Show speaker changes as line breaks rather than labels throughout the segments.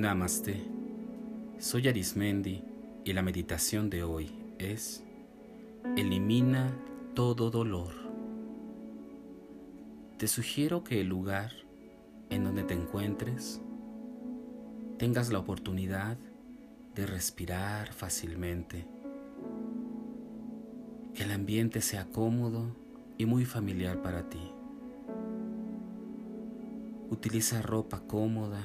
Namaste. Soy Arismendi y la meditación de hoy es Elimina todo dolor. Te sugiero que el lugar en donde te encuentres tengas la oportunidad de respirar fácilmente, que el ambiente sea cómodo y muy familiar para ti. Utiliza ropa cómoda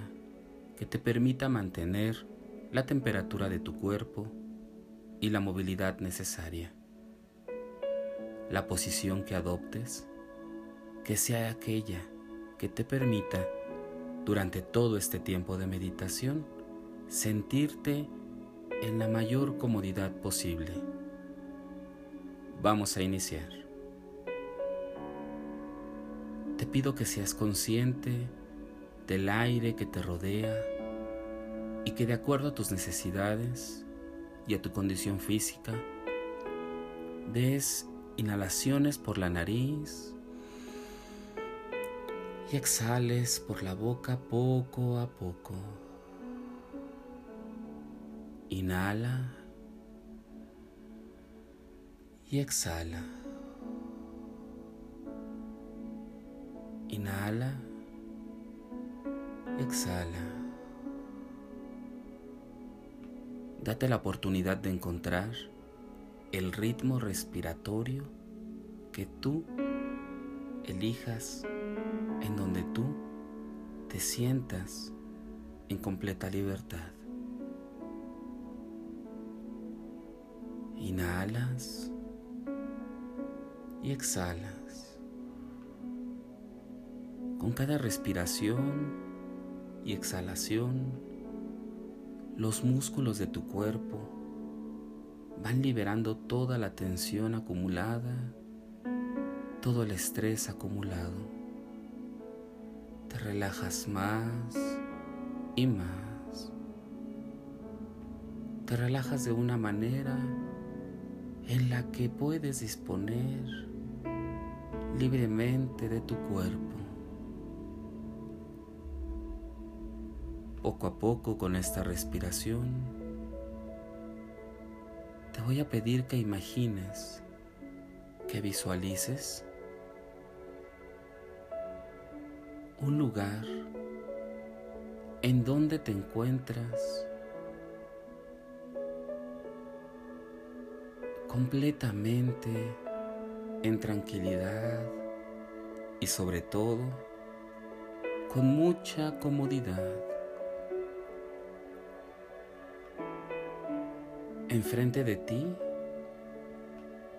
que te permita mantener la temperatura de tu cuerpo y la movilidad necesaria. La posición que adoptes, que sea aquella que te permita, durante todo este tiempo de meditación, sentirte en la mayor comodidad posible. Vamos a iniciar. Te pido que seas consciente del aire que te rodea y que de acuerdo a tus necesidades y a tu condición física, des inhalaciones por la nariz y exhales por la boca poco a poco. Inhala y exhala. Inhala exhala. Date la oportunidad de encontrar el ritmo respiratorio que tú elijas en donde tú te sientas en completa libertad. Inhalas y exhalas. Con cada respiración y exhalación, los músculos de tu cuerpo van liberando toda la tensión acumulada, todo el estrés acumulado. Te relajas más y más. Te relajas de una manera en la que puedes disponer libremente de tu cuerpo. Poco a poco con esta respiración, te voy a pedir que imagines, que visualices un lugar en donde te encuentras completamente en tranquilidad y sobre todo con mucha comodidad. Enfrente de ti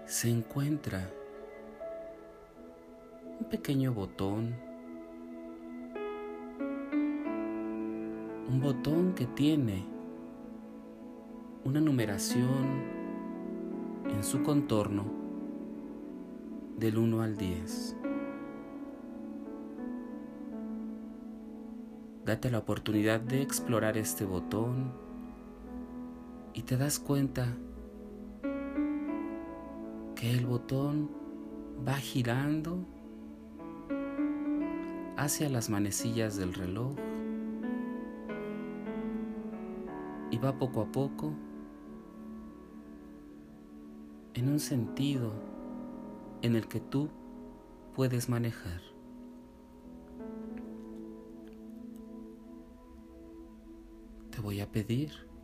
se encuentra un pequeño botón, un botón que tiene una numeración en su contorno del 1 al 10. Date la oportunidad de explorar este botón y te das cuenta que el botón va girando hacia las manecillas del reloj y va poco a poco en un sentido en el que tú puedes manejar. Te voy a pedir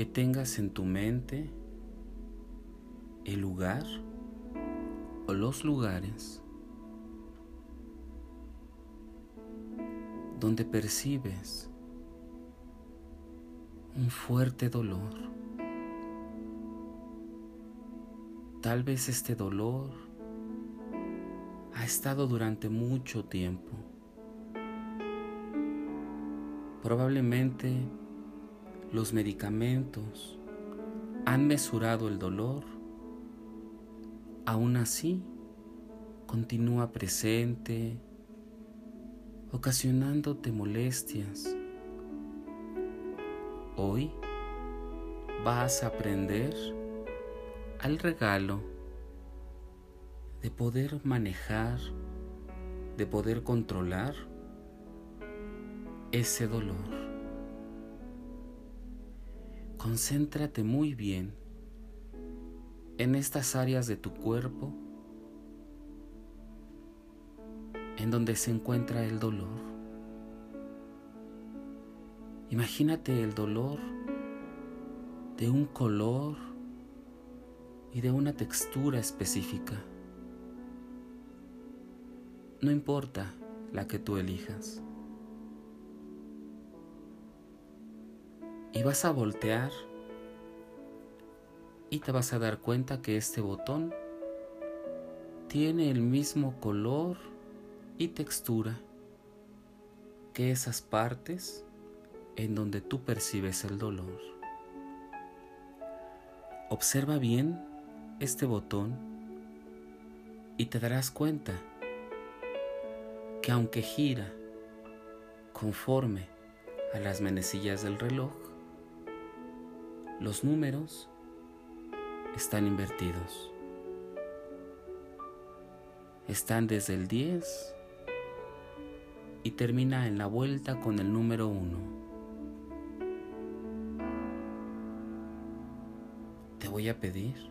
que tengas en tu mente el lugar o los lugares donde percibes un fuerte dolor. Tal vez este dolor ha estado durante mucho tiempo. Probablemente los medicamentos han mesurado el dolor, aún así continúa presente, ocasionándote molestias. Hoy vas a aprender al regalo de poder manejar, de poder controlar ese dolor. Concéntrate muy bien en estas áreas de tu cuerpo en donde se encuentra el dolor. Imagínate el dolor de un color y de una textura específica. No importa la que tú elijas. Y vas a voltear y te vas a dar cuenta que este botón tiene el mismo color y textura que esas partes en donde tú percibes el dolor. Observa bien este botón y te darás cuenta que aunque gira conforme a las menecillas del reloj, los números están invertidos. Están desde el 10 y termina en la vuelta con el número 1. Te voy a pedir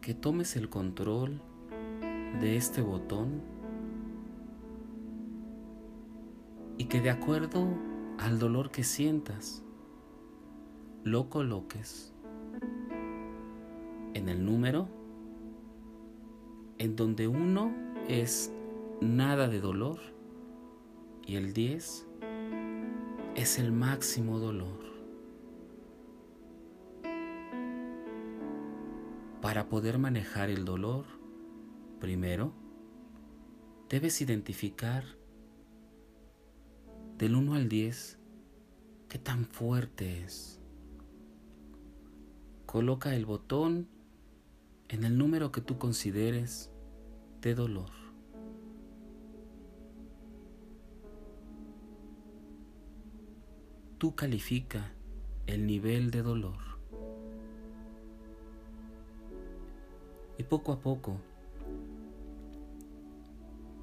que tomes el control de este botón y que de acuerdo al dolor que sientas, lo coloques en el número en donde uno es nada de dolor y el 10 es el máximo dolor. Para poder manejar el dolor, primero, debes identificar del 1 al 10 qué tan fuerte es. Coloca el botón en el número que tú consideres de dolor. Tú califica el nivel de dolor. Y poco a poco,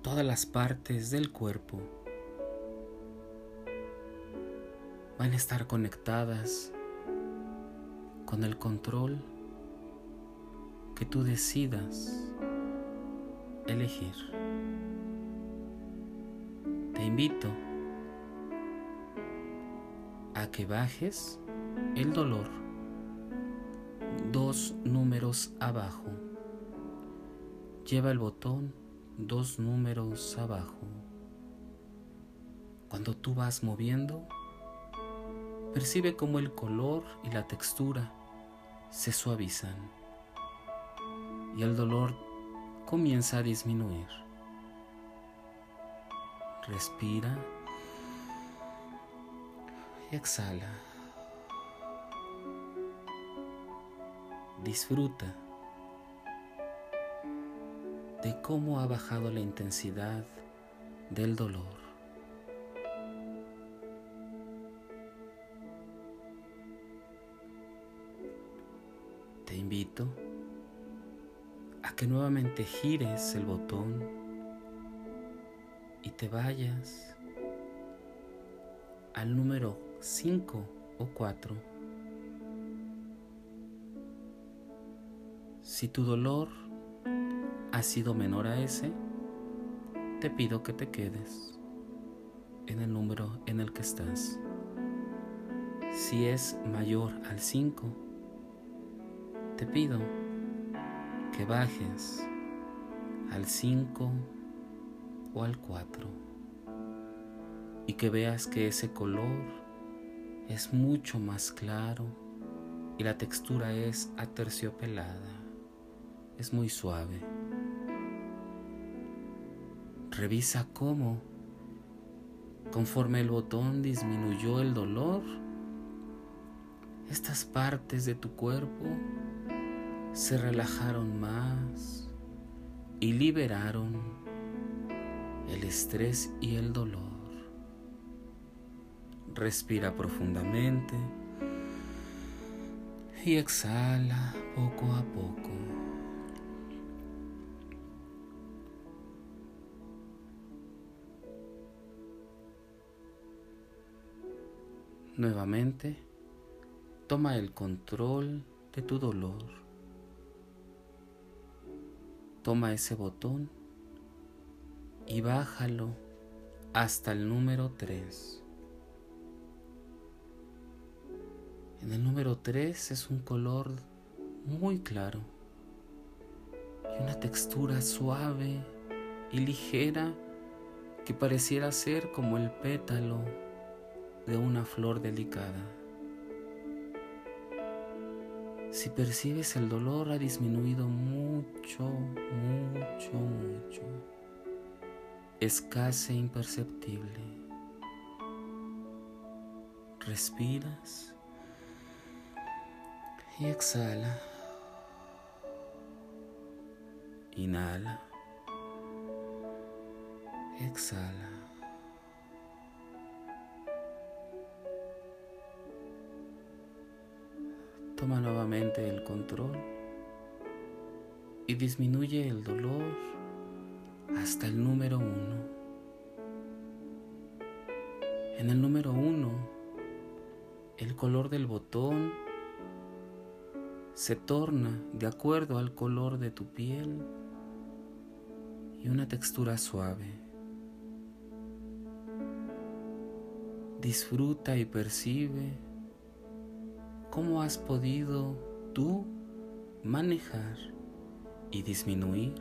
todas las partes del cuerpo van a estar conectadas con el control que tú decidas elegir. Te invito a que bajes el dolor dos números abajo. Lleva el botón dos números abajo. Cuando tú vas moviendo, Percibe cómo el color y la textura se suavizan y el dolor comienza a disminuir. Respira y exhala. Disfruta de cómo ha bajado la intensidad del dolor. A que nuevamente gires el botón y te vayas al número 5 o 4. Si tu dolor ha sido menor a ese, te pido que te quedes en el número en el que estás. Si es mayor al 5, te pido que bajes al 5 o al 4 y que veas que ese color es mucho más claro y la textura es aterciopelada, es muy suave. Revisa cómo, conforme el botón disminuyó el dolor, estas partes de tu cuerpo se relajaron más y liberaron el estrés y el dolor. Respira profundamente y exhala poco a poco. Nuevamente, toma el control de tu dolor Toma ese botón y bájalo hasta el número 3. En el número 3 es un color muy claro y una textura suave y ligera que pareciera ser como el pétalo de una flor delicada. Si percibes el dolor ha disminuido mucho, mucho, mucho. Es casi imperceptible. Respiras y exhala. Inhala. Exhala. Toma nuevamente el control y disminuye el dolor hasta el número uno. En el número uno, el color del botón se torna de acuerdo al color de tu piel y una textura suave. Disfruta y percibe cómo has podido tú manejar y disminuir,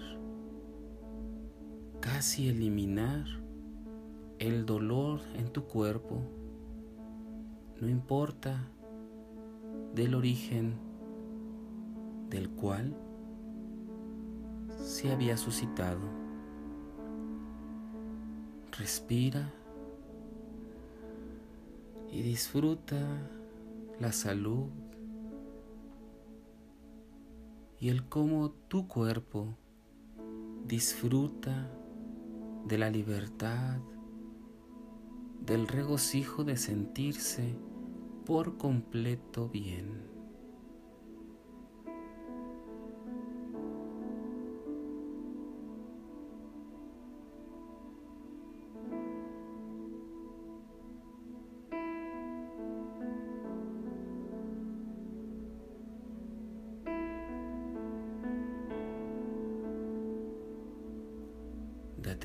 casi eliminar el dolor en tu cuerpo, no importa del origen del cual se había suscitado. Respira y disfruta la salud y el cómo tu cuerpo disfruta de la libertad, del regocijo de sentirse por completo bien.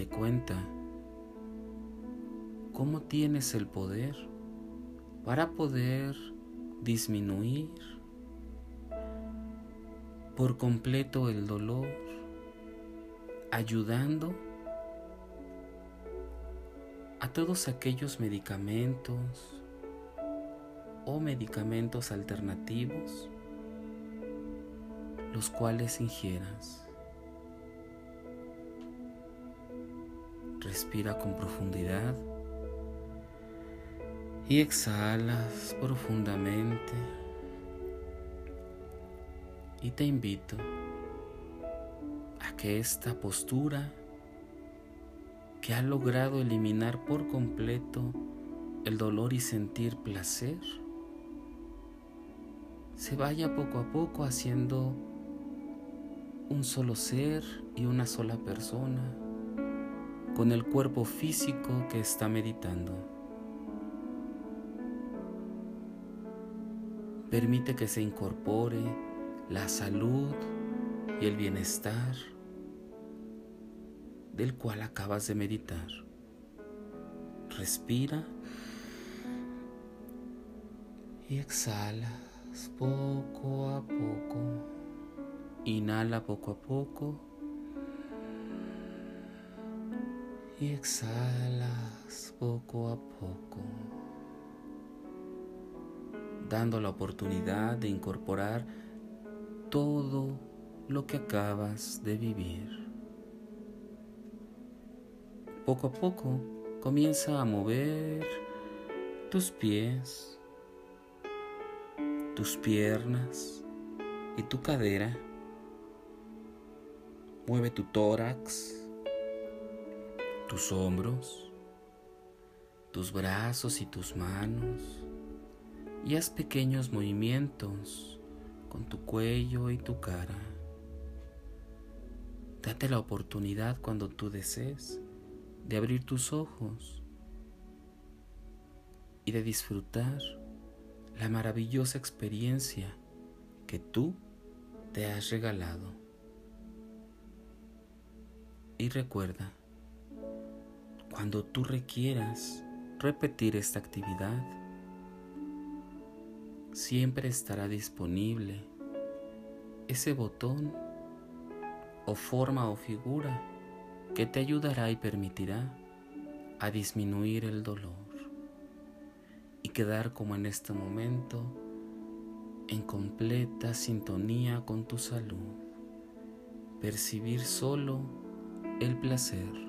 Cuenta cómo tienes el poder para poder disminuir por completo el dolor, ayudando a todos aquellos medicamentos o medicamentos alternativos los cuales ingieras. Respira con profundidad y exhalas profundamente. Y te invito a que esta postura que ha logrado eliminar por completo el dolor y sentir placer, se vaya poco a poco haciendo un solo ser y una sola persona con el cuerpo físico que está meditando. Permite que se incorpore la salud y el bienestar del cual acabas de meditar. Respira y exhalas poco a poco. Inhala poco a poco. Y exhalas poco a poco, dando la oportunidad de incorporar todo lo que acabas de vivir. Poco a poco comienza a mover tus pies, tus piernas y tu cadera. Mueve tu tórax tus hombros, tus brazos y tus manos y haz pequeños movimientos con tu cuello y tu cara. Date la oportunidad cuando tú desees de abrir tus ojos y de disfrutar la maravillosa experiencia que tú te has regalado. Y recuerda, cuando tú requieras repetir esta actividad, siempre estará disponible ese botón o forma o figura que te ayudará y permitirá a disminuir el dolor y quedar como en este momento en completa sintonía con tu salud, percibir solo el placer.